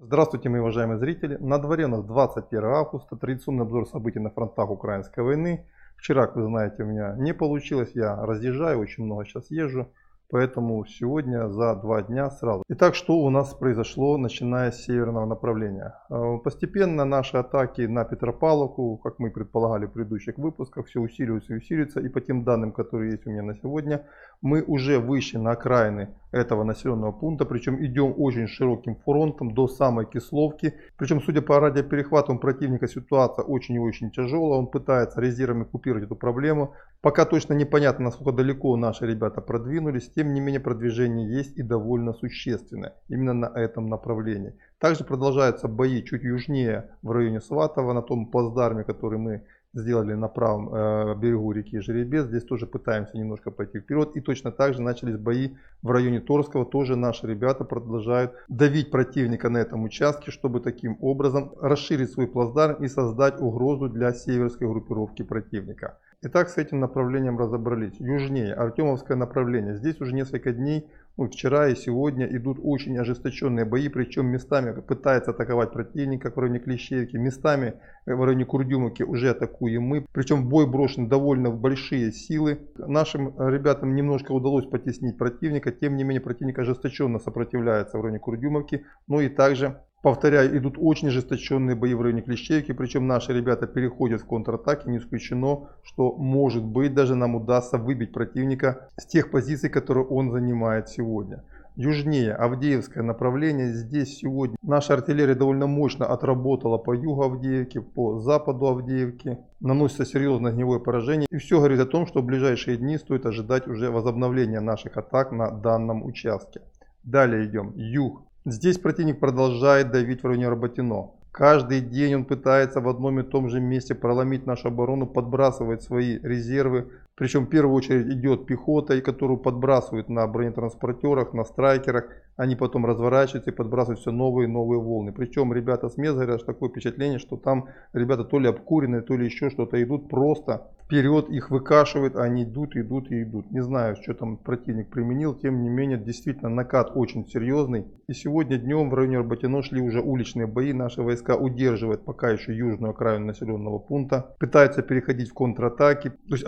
Здравствуйте, мои уважаемые зрители. На дворе у нас 21 августа, традиционный обзор событий на фронтах украинской войны. Вчера, как вы знаете, у меня не получилось, я разъезжаю, очень много сейчас езжу. Поэтому сегодня за два дня сразу. Итак, что у нас произошло, начиная с северного направления? Э, Постепенно наши атаки на Петропавловку, как мы предполагали в предыдущих выпусках, все усиливаются и усиливаются. И по тем данным, которые есть у меня на сегодня, мы уже вышли на окраины этого населенного пункта. Причем идем очень широким фронтом до самой Кисловки. Причем, судя по радиоперехватам противника, ситуация очень и очень тяжелая. Он пытается резервами купировать эту проблему. Пока точно непонятно, насколько далеко наши ребята продвинулись. Тем не менее, продвижение есть и довольно существенное. Именно на этом направлении. Также продолжаются бои чуть южнее в районе Сватова, на том плацдарме, который мы сделали на правом э, берегу реки Жеребец. Здесь тоже пытаемся немножко пойти вперед. И точно так же начались бои в районе Торского. Тоже наши ребята продолжают давить противника на этом участке, чтобы таким образом расширить свой плацдарм и создать угрозу для северской группировки противника. Итак, с этим направлением разобрались. Южнее, Артемовское направление. Здесь уже несколько дней, ну, вчера и сегодня идут очень ожесточенные бои, причем местами пытается атаковать противник, как в районе Клещевки, местами в районе Курдюмовки уже атакуем мы. Причем в бой брошены довольно большие силы. Нашим ребятам немножко удалось потеснить противника, тем не менее противник ожесточенно сопротивляется в районе Курдюмовки, ну и также Повторяю, идут очень ожесточенные бои в районе Клещевки, причем наши ребята переходят в контратаки, не исключено, что может быть даже нам удастся выбить противника с тех позиций, которые он занимает сегодня. Южнее, Авдеевское направление, здесь сегодня наша артиллерия довольно мощно отработала по югу Авдеевки, по западу Авдеевки, наносится серьезное огневое поражение. И все говорит о том, что в ближайшие дни стоит ожидать уже возобновления наших атак на данном участке. Далее идем, юг. Здесь противник продолжает давить в районе Работино. Каждый день он пытается в одном и том же месте проломить нашу оборону, подбрасывать свои резервы. Причем в первую очередь идет пехота, которую подбрасывают на бронетранспортерах, на страйкерах. Они потом разворачиваются и подбрасывают все новые и новые волны. Причем ребята с мест говорят, что такое впечатление, что там ребята то ли обкуренные, то ли еще что-то идут просто вперед, их выкашивают, а они идут, идут и идут. Не знаю, что там противник применил, тем не менее, действительно накат очень серьезный. И сегодня днем в районе Арбатино шли уже уличные бои, наши войска удерживают пока еще южную окраину населенного пункта, пытаются переходить в контратаки. То есть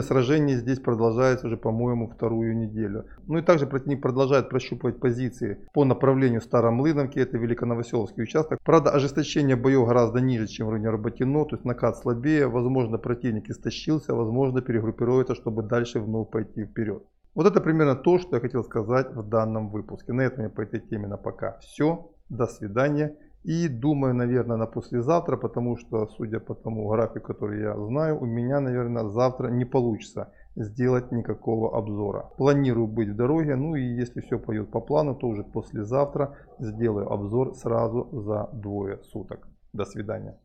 ожесточенное сражение здесь продолжается уже, по-моему, вторую неделю. Ну и также противник продолжает прощупывать позиции по направлению Старомлыновки, это Великоновоселовский участок. Правда, ожесточение боев гораздо ниже, чем в районе Арбатино, то есть накат слабее, возможно, противник истощился, возможно перегруппируется, чтобы дальше вновь пойти вперед. Вот это примерно то, что я хотел сказать в данном выпуске. На этом я по этой теме на пока все. До свидания. И думаю, наверное, на послезавтра, потому что, судя по тому графику, который я знаю, у меня, наверное, завтра не получится сделать никакого обзора. Планирую быть в дороге, ну и если все пойдет по плану, то уже послезавтра сделаю обзор сразу за двое суток. До свидания.